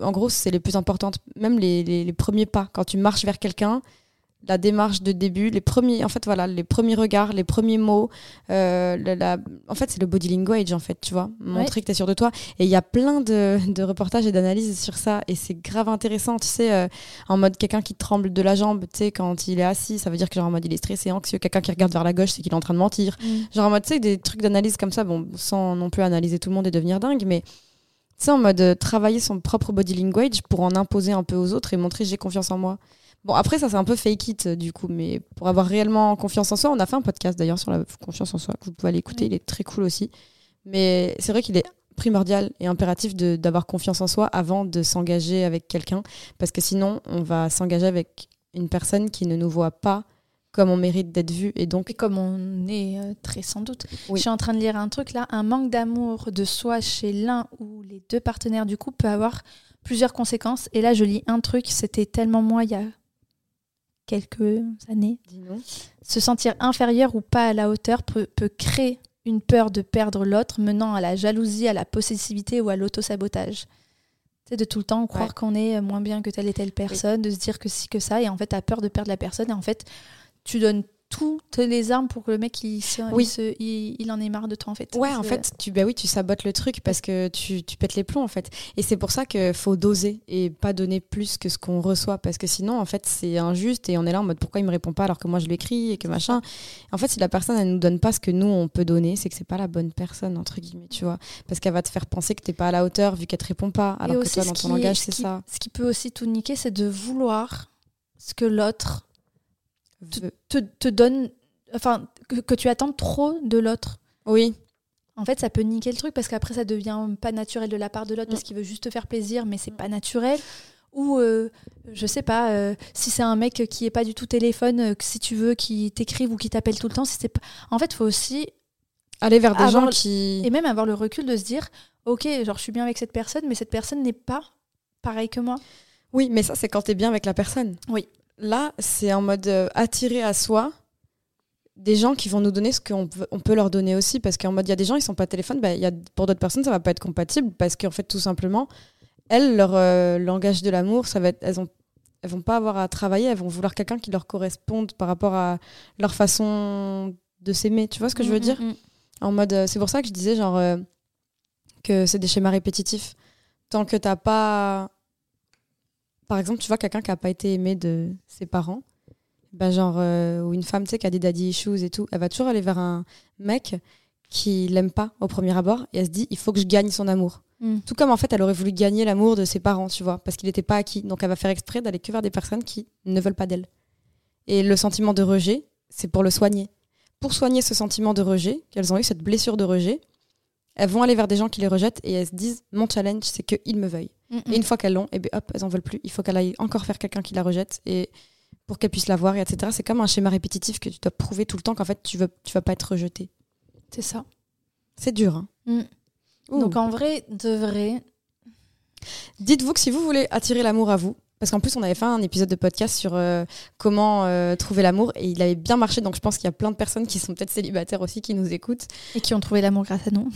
en gros, c'est les plus importantes. Même les, les- les premiers pas. Quand tu marches vers quelqu'un, la démarche de début, les premiers, en fait, voilà, les premiers regards, les premiers mots. euh, la- la- en fait, c'est le body language, en fait, tu vois. Montrer que tu es sûr de toi. Et il y a plein de, de reportages et d'analyses sur ça. Et c'est grave intéressant, tu sais, euh, en mode quelqu'un qui tremble de la jambe, tu sais, quand il est assis, ça veut dire que genre en mode il est stressé, anxieux. Quelqu'un qui regarde vers la gauche, c'est qu'il est en train de mentir. Genre en mode, tu sais, des trucs d'analyse comme ça, bon, sans non plus analyser tout le monde et devenir dingue, mais tu sais, en mode euh, travailler son propre body language pour en imposer un peu aux autres et montrer j'ai confiance en moi. Bon, après, ça, c'est un peu fake it, euh, du coup, mais pour avoir réellement confiance en soi, on a fait un podcast d'ailleurs sur la confiance en soi, que vous pouvez aller écouter, il est très cool aussi. Mais c'est vrai qu'il est primordial et impératif d'avoir confiance en soi avant de s'engager avec quelqu'un, parce que sinon, on va s'engager avec une personne qui ne nous voit pas comme on mérite d'être vu, et donc Et comme on est euh, très sans doute. Oui. Je suis en train de lire un truc là, un manque d'amour de soi chez l'un ou les deux partenaires du couple peut avoir plusieurs conséquences. Et là, je lis un truc, c'était tellement moi il y a quelques années. Se sentir inférieur ou pas à la hauteur peut, peut créer une peur de perdre l'autre, menant à la jalousie, à la possessivité ou à l'autosabotage. C'est de tout le temps croire Ouais. qu'on est moins bien que telle et telle personne, de se dire que si que ça, et en fait, t'as peur de perdre la personne, et en fait, tu donnes toutes les armes pour que le mec il, se- Oui. il, se- il- il en ait marre de toi en fait. Ouais, en fait, tu, bah oui, tu sabotes le truc parce que tu, tu pètes les plombs en fait. Et c'est pour ça qu'il faut doser et pas donner plus que ce qu'on reçoit parce que sinon, en fait, c'est injuste et on est là en mode pourquoi il me répond pas alors que moi je lui écris et que machin. En fait, si la personne elle nous donne pas ce que nous on peut donner, c'est que c'est pas la bonne personne entre guillemets, tu vois, parce qu'elle va te faire penser que t'es pas à la hauteur vu qu'elle te répond pas Et alors que aussi, toi dans ton langage ce c'est ça. Ce qui peut aussi tout niquer, c'est de vouloir ce que l'autre Te, te donne, enfin, que, que tu attends trop de l'autre. Oui, En fait, ça peut niquer le truc parce qu'après, ça devient pas naturel de la part de l'autre Mm. parce qu'il veut juste te faire plaisir, mais c'est pas naturel. Ou, euh, je sais pas, euh, si c'est un mec qui est pas du tout téléphone, euh, si tu veux qu'il t'écrive ou qu'il t'appelle tout le temps, si c'est pas... En fait, faut aussi, aller vers des gens qui. et même avoir le recul de se dire, ok, genre, je suis bien avec cette personne, mais cette personne n'est pas pareil que moi. Oui, mais ça, c'est quand t'es bien avec la personne. Oui. Là, c'est en mode euh, attirer à soi des gens qui vont nous donner ce qu'on peut, on peut leur donner aussi. Parce qu'en mode, il y a des gens, ils sont pas téléphone. Bah, il y a, pour d'autres personnes, ça va pas être compatible. Parce qu'en fait, tout simplement, elles, leur euh, langage de l'amour, ça va être, elles, ont, elles vont pas avoir à travailler. Elles vont vouloir quelqu'un qui leur corresponde par rapport à leur façon de s'aimer. Tu vois ce que je veux Mm, dire? mm, mm. en mode, euh, c'est pour ça que je disais genre que c'est des schémas répétitifs. Tant que t'as pas, par exemple, tu vois quelqu'un qui a pas été aimé de ses parents, ben genre euh, ou une femme tu sais qui a des daddy issues et tout, elle va toujours aller vers un mec qui l'aime pas au premier abord et elle se dit il faut que je gagne son amour. Mm. Tout comme en fait elle aurait voulu gagner l'amour de ses parents, tu vois, parce qu'il n'était pas acquis. Donc elle va faire exprès d'aller que vers des personnes qui ne veulent pas d'elle. Et le sentiment de rejet, c'est pour le soigner. Pour soigner ce sentiment de rejet, qu'elles ont eu cette blessure de rejet, elles vont aller vers des gens qui les rejettent et elles se disent mon challenge c'est qu'ils me veuillent. Mm, mm. Et une fois qu'elles l'ont, et ben hop, elles en veulent plus. Il faut qu'elle aille encore faire quelqu'un qui la rejette et pour qu'elle puisse la voir et etc. C'est comme un schéma répétitif que tu dois prouver tout le temps qu'en fait tu veux tu vas pas être rejeté. C'est ça. C'est dur. Hein. Mm. Donc en vrai, de vrai, Dites-vous que si vous voulez attirer l'amour à vous, parce qu'en plus on avait fait un épisode de podcast sur euh, comment euh, trouver l'amour et il avait bien marché, donc je pense qu'il y a plein de personnes qui sont peut-être célibataires aussi qui nous écoutent et qui ont trouvé l'amour grâce à nous.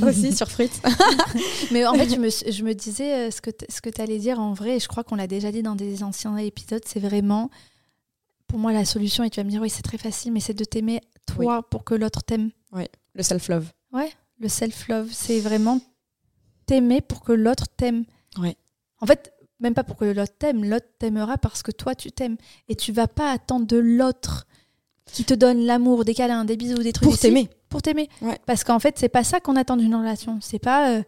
[LAUGHS] aussi sur Fritz. [LAUGHS] Mais en fait, je me, je me disais euh, ce que tu allais dire en vrai, et je crois qu'on l'a déjà dit dans des anciens épisodes, c'est vraiment pour moi la solution. Et tu vas me dire, oui, c'est très facile, mais c'est de t'aimer toi pour que l'autre t'aime. Le self-love. Ouais, le self-love, c'est vraiment t'aimer pour que l'autre t'aime. Ouais. En fait, même pas pour que l'autre t'aime, l'autre t'aimera parce que toi tu t'aimes. Et tu vas pas attendre de l'autre qui te donne l'amour, des câlins, des bisous, des trucs. Pour t'aimer. Pour t'aimer. Ouais. Parce qu'en fait, c'est pas ça qu'on attend d'une relation. C'est pas. euh,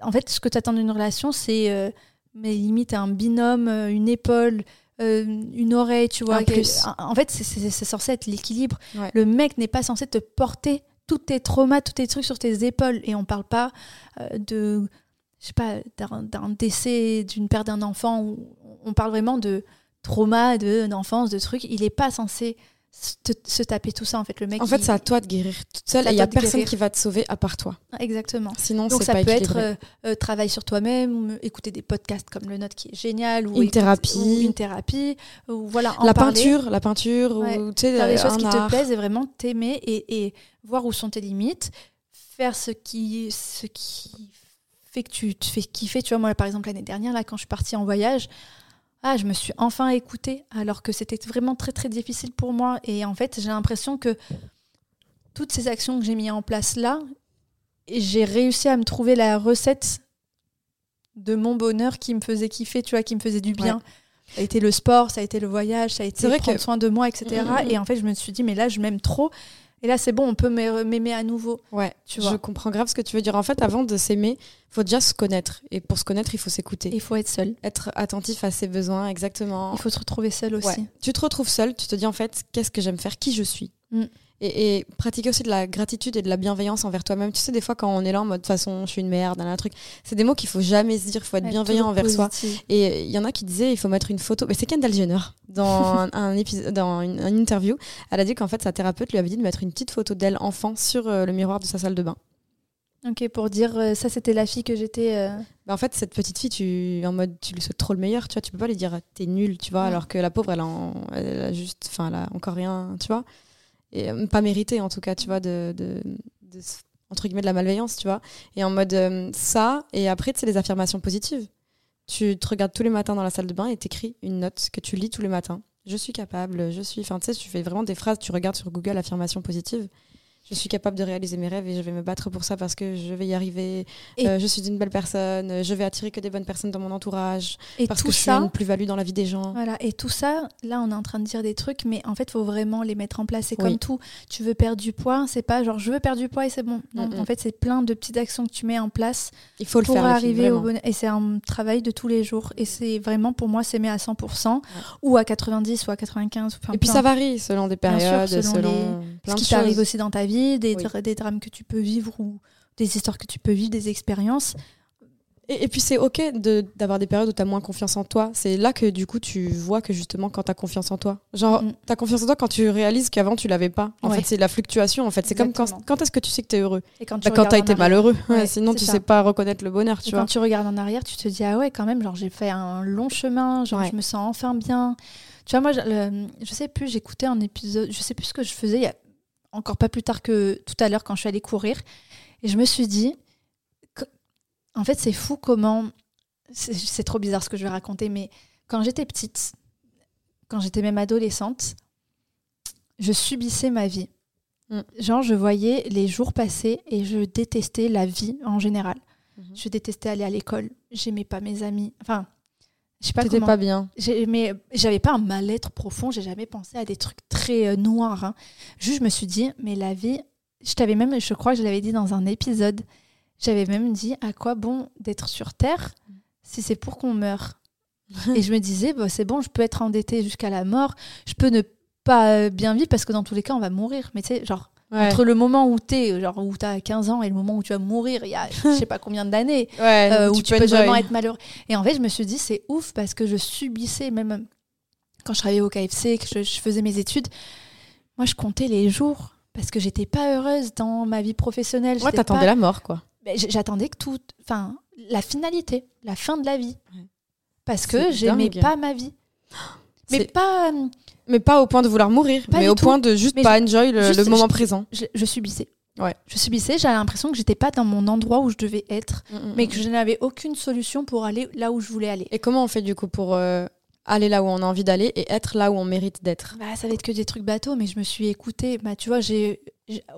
En fait, ce que tu attends d'une relation, c'est. euh, Mais limite un binôme, euh, une épaule, euh, une oreille, tu vois. Plus. En fait, c'est- censé être l'équilibre. Ouais. Le mec n'est pas censé te porter tous tes traumas, tous tes trucs sur tes épaules. Et on parle pas euh, de. Je sais pas, d'un décès, d'une perte d'un enfant. On parle vraiment de trauma, de- d'enfance, de trucs. Il est pas censé se, te- se taper tout ça, en fait. Le mec. En fait, il- c'est à toi de guérir toute seule il y a de personne guérir. qui va te sauver à part toi. Exactement. Sinon, Donc ça pas peut être euh, euh, travail sur toi-même, ou me- écouter des podcasts comme le nôtre qui est génial, ou Une écoute- thérapie. ou une thérapie, ou voilà. en la parler, peinture, la peinture, Ouais. ou tu sais, faire des choses qui te plaisent et vraiment t'aimer et, et voir où sont tes limites, faire ce qui, ce qui fait que tu te fais kiffer. Tu vois, moi, par exemple, l'année dernière, là, quand je suis partie en voyage, ah, je me suis enfin écoutée, alors que c'était vraiment très très difficile pour moi. Et en fait, j'ai l'impression que toutes ces actions que j'ai mis en place là, j'ai réussi à me trouver la recette de mon bonheur qui me faisait kiffer, tu vois, qui me faisait du bien. Ça a été le sport, ça a été le voyage, ça a été prendre que- soin de moi, etc. Mm, mm, mm. Et en fait, je me suis dit, mais là, je m'aime trop. Et là, c'est bon, on peut m'aimer m'aimer à nouveau. Ouais, Tu je comprends grave ce que tu veux dire. En fait, avant de s'aimer, faut déjà se connaître. Et pour se connaître, il faut s'écouter. Il faut être seul. Être attentif à ses besoins, exactement. Il faut se retrouver seul aussi. Ouais. Tu te retrouves seul, tu te dis en fait, qu'est-ce que j'aime faire, qui je suis. Mm. Et, et pratiquer aussi de la gratitude et de la bienveillance envers toi-même. Tu sais, des fois, quand on est là en mode, de toute façon, je suis une merde, un truc, c'est des mots qu'il faut jamais se dire, il faut être bienveillant envers soi. Et il y en a qui disaient, il faut mettre une photo. Mais c'est Kendall Jenner, dans, [LAUGHS] un, épisode, dans une, une interview, elle a dit qu'en fait, sa thérapeute lui avait dit de mettre une petite photo d'elle enfant sur euh, le miroir de sa salle de bain. Ok, pour dire, euh, ça, c'était la fille que j'étais. euh, Bah, en fait, cette petite fille, tu, en mode, tu lui souhaites trop le meilleur, tu vois, tu peux pas lui dire t'es nul, tu vois, Ouais. alors que la pauvre, elle en- elle a juste, enfin, elle a encore rien, tu vois, et euh, pas mérité en tout cas, tu vois, de, de, entre guillemets de la malveillance, tu vois, et en mode euh, ça, et après, tu sais, les affirmations positives. Tu te regardes tous les matins dans la salle de bain et t'écris une note que tu lis tous les matins. Je suis capable, je suis, enfin, tu sais, tu fais vraiment des phrases, tu regardes sur Google affirmations positives. Je suis capable de réaliser mes rêves et je vais me battre pour ça parce que je vais y arriver. Euh, je suis une belle personne. Je vais attirer que des bonnes personnes dans mon entourage Et parce tout que je suis une plus-value dans la vie des gens. Voilà, et tout ça, là, on est en train de dire des trucs, mais en fait, il faut vraiment les mettre en place. C'est Oui. comme tout. Tu veux perdre du poids, c'est pas genre je veux perdre du poids et c'est bon. Non, Mm, mm. en fait, c'est plein de petites actions que tu mets en place Il faut le pour faire. les filles, arriver au bonheur. Et c'est un travail de tous les jours. Et c'est vraiment, pour moi, s'aimer à 100% ou à 90 ou à 95. enfin, Et puis ça varie selon des sûr, périodes, selon selon, les- plein ce de qui t'arrive aussi dans ta vie, des, Oui. dra- des drames que tu peux vivre ou des histoires que tu peux vivre, des expériences. Et, et puis c'est ok de- d'avoir des périodes où tu as moins confiance en toi. C'est là que du coup tu vois que justement quand tu as confiance en toi. Genre, Mm. tu as confiance en toi quand tu réalises qu'avant tu l'avais pas. En Ouais. fait, c'est la fluctuation. En fait, c'est comme quand, est-ce que tu sais que tu es heureux? Et quand tu bah, Quand as été arrière- malheureux. Ouais, Ouais, sinon, tu ça. sais pas reconnaître le bonheur, tu Et vois. quand tu regardes en arrière, tu te dis ah ouais quand même genre j'ai fait un long chemin, genre je me sens enfin bien. Tu vois moi je, le- je sais plus, j'écoutais un épisode, je sais plus ce que je faisais il y a encore pas plus tard que tout à l'heure quand je suis allée courir et je me suis dit en fait c'est fou comment c'est trop bizarre ce que je vais raconter mais quand j'étais petite, quand j'étais même adolescente, je subissais ma vie. Mm. Genre je voyais les jours passer et je détestais la vie en général. Mhm. Je détestais aller à l'école. J'aimais pas mes amis. Enfin, je sais pas T'étais pas bien. J'aimais- J'avais pas un mal-être profond. J'ai jamais pensé à des trucs très euh, noirs. hein. Juste, je me suis dit, mais la vie. Je t'avais même, je crois que je l'avais dit dans un épisode. J'avais même dit, à quoi bon d'être sur Terre si c'est pour qu'on meure? Et je me disais, bah, c'est bon, je peux être endettée jusqu'à la mort. Je peux ne pas euh, bien vivre parce que dans tous les cas, on va mourir. Mais tu sais, genre, Ouais. entre le moment où t'es, genre où t'as 15 ans et le moment où tu vas mourir, il y a [LAUGHS] je sais pas combien d'années Ouais, euh, où tu peux vraiment être malheureux. Et en fait, je me suis dit, c'est ouf parce que je subissais, même quand je travaillais au KFC, que je, je faisais mes études, moi, je comptais les jours parce que j'étais pas heureuse dans ma vie professionnelle. Ouais, t'attendais pas- la mort, quoi. Ben, J'attendais que tout. Enfin, la finalité, la fin de la vie. Ouais. Parce que j'aimais pas ma vie. Mais pas. Mais pas au point de vouloir mourir, Pas mais au tout. point de juste Mais pas enjoy le, juste, le moment je- présent. je, je subissais. Ouais. Je subissais, j'avais l'impression que j'étais pas dans mon endroit où je devais être, Mm, mais que je n'avais aucune solution pour aller là où je voulais aller. Et comment on fait du coup pour euh, aller là où on a envie d'aller et être là où on mérite d'être? Bah, ça va être que des trucs bateaux, mais je me suis écoutée. Bah, tu vois, j'ai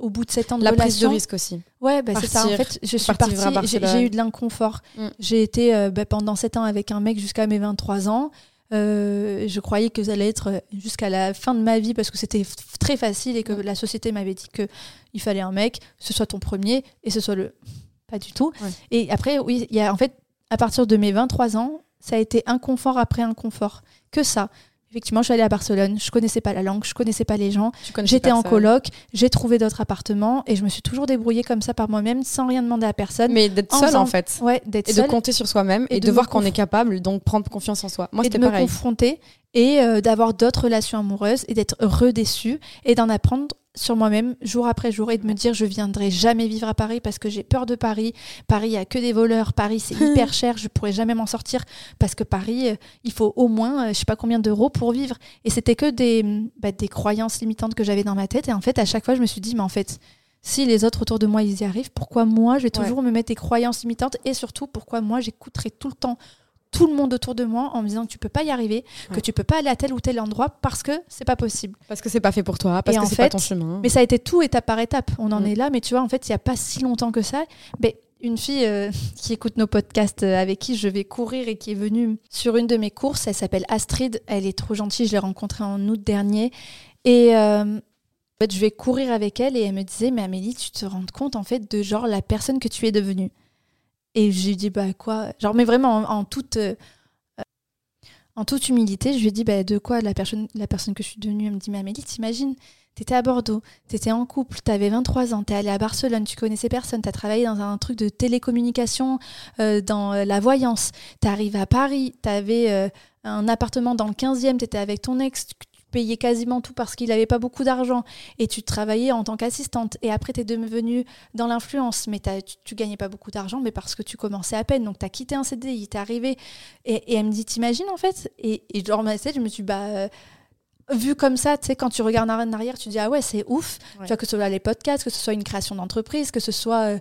au bout de sept ans de La prise de relation, risque aussi. Ouais, bah, c'est ça. En fait, je suis partir partie. J'ai eu de l'inconfort. Mm. J'ai été euh, bah, pendant 7 ans avec un mec jusqu'à mes 23 ans. Euh, je croyais que ça allait être jusqu'à la fin de ma vie parce que c'était très facile et que la société m'avait dit que il fallait un mec, ce soit ton premier et ce soit le. Pas du tout. Ouais. Et après, oui, il y a en fait, à partir de mes 23 ans, ça a été inconfort après inconfort. Que ça. Effectivement, je suis allée à Barcelone, je connaissais pas la langue, je connaissais pas les gens. J'étais en coloc, j'ai trouvé d'autres appartements et je me suis toujours débrouillée comme ça par moi-même sans rien demander à personne. Mais d'être En seul faisant- en fait. ouais, d'être Et de seule compter sur soi-même et et, de voir qu'on est capable, donc prendre confiance en soi. Moi, et de c'était me pareil. confronter et euh, d'avoir d'autres relations amoureuses et d'être redéçue et d'en apprendre sur moi-même jour après jour et de me dire je viendrai jamais vivre à Paris parce que j'ai peur de Paris. Paris, il y a que des voleurs. Paris, c'est [LAUGHS] hyper cher. Je pourrais jamais m'en sortir parce que Paris, euh, il faut au moins, euh, je sais pas combien d'euros pour vivre. Et c'était que des, bah, des croyances limitantes que j'avais dans ma tête. Et en fait, à chaque fois, je me suis dit, mais en fait, si les autres autour de moi, ils y arrivent, pourquoi moi, je vais toujours me mettre des croyances limitantes? Et surtout, pourquoi moi, j'écouterai tout le temps tout le monde autour de moi en me disant que tu peux pas y arriver, que tu peux pas aller à tel ou tel endroit parce que c'est pas possible. Parce que c'est pas fait pour toi, parce Et que c'est fait, pas ton chemin. Mais ça a été tout étape par étape. On en Mm. est là, mais tu vois, en fait, il y a pas si longtemps que ça. Mais une fille euh, [LAUGHS] qui écoute nos podcasts, euh, avec qui je vais courir et qui est venue sur une de mes courses, elle s'appelle Astrid. Elle est trop gentille. Je l'ai rencontrée en août dernier. Et euh, en fait, je vais courir avec elle et elle me disait, mais Amélie, tu te rends compte en fait de genre la personne que tu es devenue. Et j'ai dit, bah quoi? Genre, mais vraiment en, toute. euh, en toute humilité, je lui ai dit bah, de quoi la personne, la personne que je suis devenue? Elle me dit Mais Amélie, t'imagines, t'étais à Bordeaux, t'étais en couple, t'avais 23 ans, t'es allée à Barcelone, tu connaissais personne, t'as travaillé dans un truc de télécommunication, euh, dans euh, la voyance, t'arrives à Paris, t'avais euh, un appartement dans le 15e, t'étais avec ton ex, payais quasiment tout parce qu'il n'avait pas beaucoup d'argent et tu travaillais en tant qu'assistante. Et après, t'es devenue dans l'influence, mais t'as- tu, tu gagnais pas beaucoup d'argent, mais parce que tu commençais à peine. Donc, t'as quitté un CDI, t'es arrivé. Et, et elle me dit T'imagines en fait? Et, et genre, ma tête, je me suis bah. euh, Vu comme ça, tu sais, quand tu regardes en arrière, tu dis ah ouais, c'est ouf. Ouais. Tu vois, que ce soit les podcasts, que ce soit une création d'entreprise, que ce soit, euh,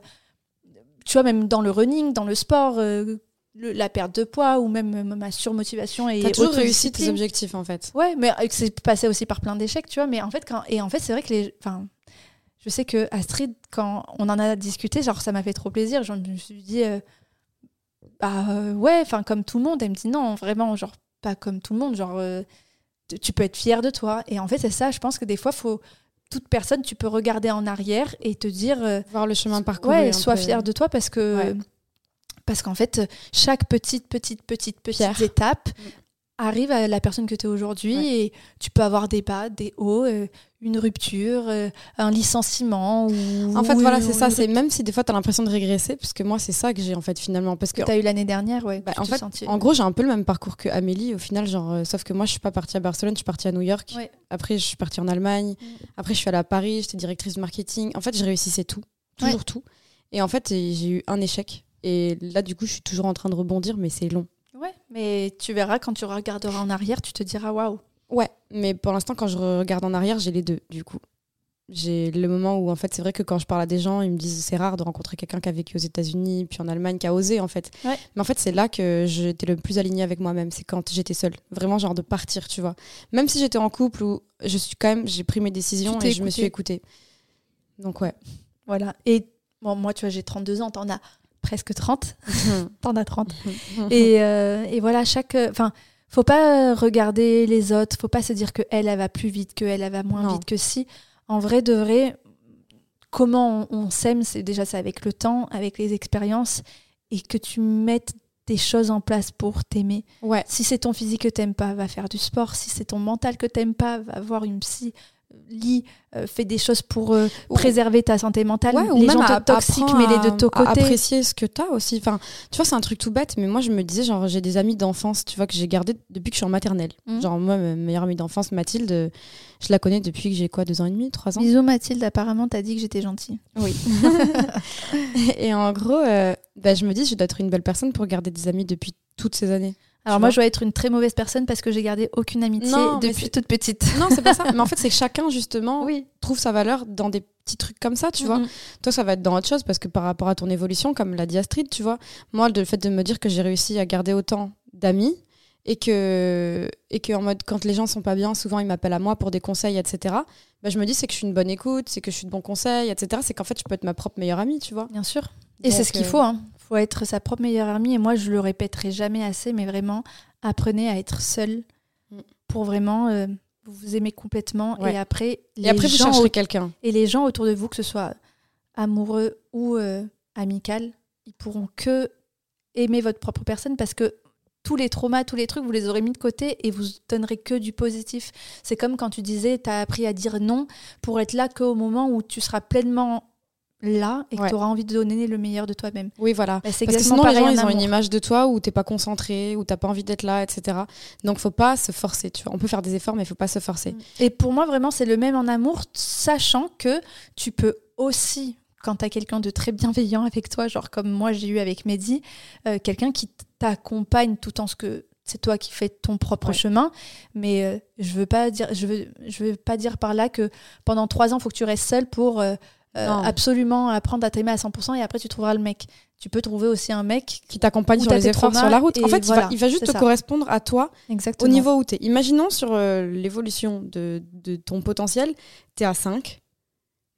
tu vois, même dans le running, dans le sport, euh, le- la perte de poids ou même ma surmotivation et T'as toujours réussi tes objectifs en fait. Ouais, mais euh, c'est passé aussi par plein d'échecs, tu vois. Mais en fait, quand et en fait, c'est vrai que les, enfin, je sais que Astrid, quand on en a discuté, genre ça m'a fait trop plaisir. Je me suis dit, euh, bah euh, ouais, enfin comme tout le monde. Elle me dit non, vraiment, genre pas comme tout le monde, genre euh, tu- peux être fier de toi. Et en fait, c'est ça. Je pense que des fois, faut toute personne, tu peux regarder en arrière et te dire, Voir le chemin parcouru. ouais, sois peu. fier de toi parce que Ouais. Parce qu'en fait, chaque petite, petite, petite, petite Pierre. étape Mm. arrive à la personne que tu es aujourd'hui Ouais. et tu peux avoir des bas, des hauts, euh, une rupture, euh, un licenciement. Ou, En fait, ou voilà, c'est ça. C'est même si des fois t'as l'impression de régresser, parce que moi c'est ça que j'ai en fait finalement, parce que que tu as eu l'année dernière, ouais. Bah, tu en fait, en gros, j'ai un peu le même parcours que Amélie au final, genre, euh, sauf que moi, je suis pas partie à Barcelone, je suis partie à New York. Ouais. Après, je suis partie en Allemagne. Mm. Après, je suis allée à Paris, j'étais directrice de marketing. En fait, je réussissais tout, toujours tout. Et en fait, j'ai eu un échec. Et là, du coup, je suis toujours en train de rebondir, mais c'est long. Ouais, mais tu verras quand tu regarderas en arrière, tu te diras waouh. Ouais, mais pour l'instant, quand je regarde en arrière, j'ai les deux, du coup. J'ai le moment où, en fait, c'est vrai que quand je parle à des gens, ils me disent c'est rare de rencontrer quelqu'un qui a vécu aux États-Unis, puis en Allemagne, qui a osé, en fait. Ouais. Mais en fait, c'est là que j'étais le plus alignée avec moi-même, c'est quand j'étais seule. Vraiment, genre de partir, tu vois. Même si j'étais en couple, où je suis quand même, j'ai pris mes décisions et je me suis écoutée. Donc, ouais. Voilà. Et bon, moi, tu vois, j'ai 32 ans, t'en as presque 30. [LAUGHS] t'en as 30. Et, euh, et voilà, chaque. Enfin, faut pas regarder les autres, faut pas se dire que elle, elle va plus vite, que elle, elle va moins Non. vite que si. En vrai, de vrai, comment on, on s'aime, c'est déjà ça avec le temps, avec les expériences, et que tu mettes des choses en place pour t'aimer. ouais. Si c'est ton physique que t'aimes pas, va faire du sport. Si c'est ton mental que t'aimes pas, va voir une psy. Lis, euh, fais des choses pour euh, Ou- préserver ta santé mentale. Ouais, ou les même gens à- toxiques, mais les de ton à côté. apprécier ce que tu as aussi. Enfin, tu vois, c'est un truc tout bête, mais moi, je me disais, genre, j'ai des amis d'enfance, tu vois, que j'ai gardé depuis que je suis en maternelle. Mhm. Genre, moi, ma meilleure amie d'enfance, Mathilde, je la connais depuis que j'ai quoi, deux ans et demi, trois ans? Bisous Mathilde, apparemment t'as dit que j'étais gentille. Oui. [LAUGHS] et en gros, euh, bah, je me dis, je dois être une belle personne pour garder des amis depuis toutes ces années. Alors moi je dois être une très mauvaise personne parce que j'ai gardé aucune amitié Non, depuis toute petite. Non, c'est pas ça. [LAUGHS] Mais en fait, c'est que chacun, justement, Oui. trouve sa valeur dans des petits trucs comme ça, tu vois. Mhm. Toi, ça va être dans autre chose parce que par rapport à ton évolution, comme l'a dit Astrid, tu vois, moi, le fait de me dire que j'ai réussi à garder autant d'amis et que, et que en mode, quand les gens sont pas bien, souvent ils m'appellent à moi pour des conseils, etc. Bah, je me dis, c'est que je suis une bonne écoute, c'est que je suis de bons conseils, etc. C'est qu'en fait, je peux être ma propre meilleure amie, tu vois. Bien sûr. Et c'est ce qu'il euh, faut. Hein. faut être sa propre meilleure amie. Et moi je le répéterai jamais assez, mais vraiment apprenez à être seul Mm. pour vraiment euh, vous vous aimer complètement. Ouais. Et après les Et après, vous gens au- quelqu'un. et les gens autour de vous, que ce soit amoureux ou euh, amical, ils pourront que aimer votre propre personne parce que tous les traumas, tous les trucs, vous les aurez mis de côté et vous donnerez que du positif. C'est comme quand tu disais, tu as appris à dire non pour être là qu'au moment où tu seras pleinement là et que Ouais. tu auras envie de donner le meilleur de toi-même. Oui, voilà. Bah, Parce que sinon, les gens, en ils ont une image de toi où t'es pas concentré, où t'as pas envie d'être là, etc. Donc, faut pas se forcer, tu vois. On peut faire des efforts, mais faut pas se forcer. Et pour moi, vraiment, c'est le même en amour, sachant que tu peux aussi, quand tu as quelqu'un de très bienveillant avec toi, genre comme moi j'ai eu avec Mehdi, euh, quelqu'un qui t'accompagne tout en ce que c'est toi qui fais ton propre Ouais. chemin. Mais euh, je veux pas dire, je veux, je veux pas dire par là que pendant trois ans, il faut que tu restes seul pour euh, euh, absolument apprendre à t'aimer à 100% et après tu trouveras le mec. Tu peux trouver aussi un mec. Qui t'accompagne sur les efforts sur la route. En fait, il, va, il va juste te ça. correspondre à toi Exactement. au niveau où tu es. Imaginons sur euh, l'évolution de, de ton potentiel, tu es à 5,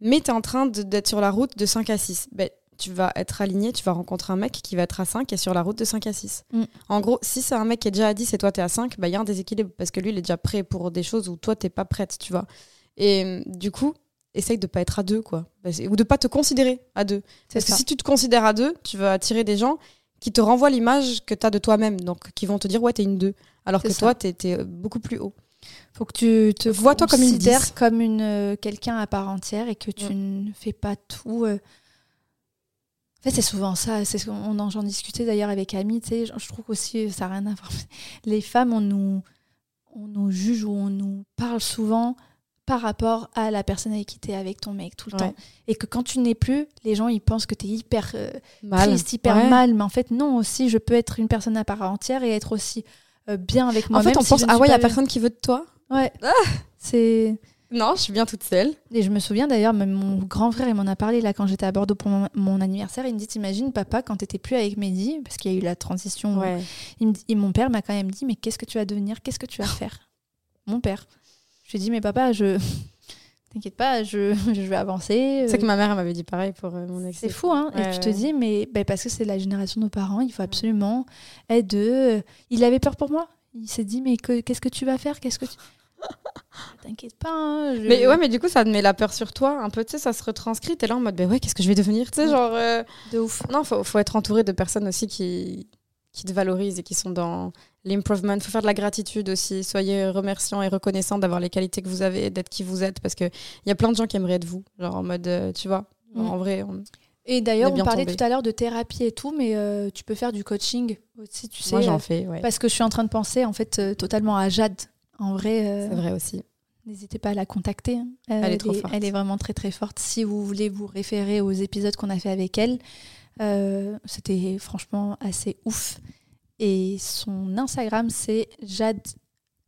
mais tu es en train d'être sur la route de 5 à 6. Ben, tu vas être aligné, tu vas rencontrer un mec qui va être à 5 et sur la route de 5 à 6. Mm. En gros, si c'est un mec qui est déjà à 10 et toi tu es à 5, il y a un déséquilibre parce que lui, il est déjà prêt pour des choses où toi, t'es pas prête, tu vois. Et euh, du coup, essaye de pas être à 2, quoi. Bah, Ou de pas te considérer à 2. C'est Parce que si tu te considères à 2, tu vas attirer des gens qui te renvoient l'image que tu as de toi-même, donc qui vont te dire ouais, t'es une 2, alors que ça. toi, t'es es beaucoup plus haut. Faut que tu te Vois-toi comme une considères 10. comme une euh, quelqu'un à part entière et que tu ne fais pas tout. euh. En fait, c'est souvent ça. C'est ce qu'on en- j'en discutais d'ailleurs avec Ami. Tu sais, je trouve aussi ça n'a rien à voir. [LAUGHS] Les femmes, on nous, on nous juge ou on nous parle souvent par rapport à la personne avec qui tu es avec ton mec tout le Ouais. temps. Et que quand tu n'es plus, les gens ils pensent que tu es hyper euh, Mal. triste, hyper Ouais. mal. Mais en fait, non, aussi, je peux être une personne à part entière et être aussi euh, bien avec En moi-même. fait, on si pense ah ouais, il y a personne qui veut de toi. Ouais. C'est. Non, je suis bien toute seule. Et je me souviens d'ailleurs, mon grand frère, il m'en a parlé là quand j'étais à Bordeaux pour mon, mon anniversaire. Il me dit T'imagines, papa, quand t'étais plus avec Mehdi, parce qu'il y a eu la transition. Ouais. Il me dit- et mon père m'a quand même dit Mais qu'est-ce que tu vas devenir Qu'est-ce que tu vas faire? Mon père. Je lui ai dit Mais papa, je. [LAUGHS] T'inquiète pas, je, [LAUGHS] je vais avancer. C'est euh, que ma mère elle m'avait dit pareil pour euh, mon ex. C'est fou, hein Ouais, Et tu te ouais. dis, mais ben, parce que c'est la génération de nos parents, il faut absolument être d'eux. Il avait peur pour moi. Il s'est dit, mais que- qu'est-ce que tu vas faire? Qu'est-ce que tu... [LAUGHS] T'inquiète pas. hein, je- Mais ouais, mais du coup, ça te met la peur sur toi. Un peu, tu sais, ça se retranscrit. T'es là en mode, ben ouais, qu'est-ce que je vais devenir Tu sais, Mm. genre. euh, De ouf. Non, faut, faut être entouré de personnes aussi qui, qui te valorisent et qui sont dans l'improvement. faut faire de la gratitude aussi. Soyez remerciants et reconnaissants d'avoir les qualités que vous avez, d'être qui vous êtes. Parce qu'il y a plein de gens qui aimeraient être vous. Genre en mode, euh, tu vois, Mm. en vrai. on- Et d'ailleurs, On parlait tombé. tout à l'heure de thérapie et tout, mais euh, tu peux faire du coaching aussi, tu sais. Moi, j'en euh, fais, ouais. Parce que je suis en train de penser, en fait, euh, totalement à Jade. En vrai, euh, C'est vrai aussi. n'hésitez pas à la contacter. hein. Euh, Elle est trop forte. Elle est vraiment très, très forte. Si vous voulez vous référer aux épisodes qu'on a fait avec elle, euh, c'était franchement assez ouf. Et son Instagram, c'est Jade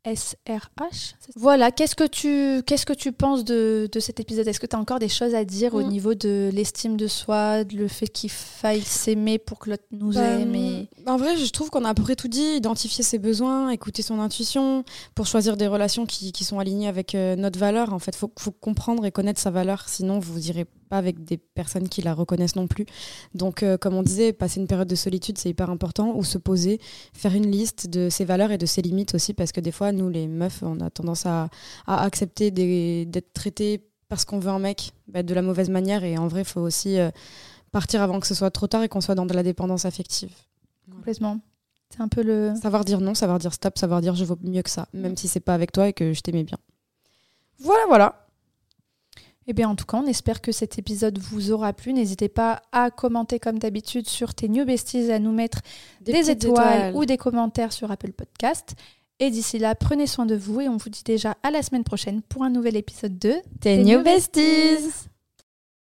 SRH. Voilà, qu'est-ce que tu qu'est-ce que tu penses de, de cet épisode? Est-ce que tu as encore des choses à dire au Mm. niveau de l'estime de soi, de le fait qu'il faille s'aimer pour que l'autre nous Bah, aime et... En vrai, je trouve qu'on a à peu près tout dit, identifier ses besoins, écouter son intuition, pour choisir des relations qui, qui sont alignées avec euh, notre valeur. En fait, faut, faut comprendre et connaître sa valeur, sinon vous irez pas avec des personnes qui la reconnaissent non plus. Donc, euh, comme on disait, passer une période de solitude, c'est hyper important, ou se poser, faire une liste de ses valeurs et de ses limites aussi, parce que des fois, nous, les meufs, on a tendance à, à accepter d'être traitées parce qu'on veut un mec bah, de la mauvaise manière, et en vrai, il faut aussi euh, partir avant que ce soit trop tard et qu'on soit dans de la dépendance affective. complètement. C'est un peu le... Savoir dire non, savoir dire stop, savoir dire je vaux mieux que ça, même si c'est pas avec toi et que je t'aimais bien. Voilà, voilà. Eh bien, en tout cas, on espère que cet épisode vous aura plu. N'hésitez pas à commenter comme d'habitude sur tes New Besties, à nous mettre des, étoiles, ou des commentaires sur Apple Podcast. Et d'ici là, prenez soin de vous et on vous dit déjà à la semaine prochaine pour un nouvel épisode de Tes New Besties.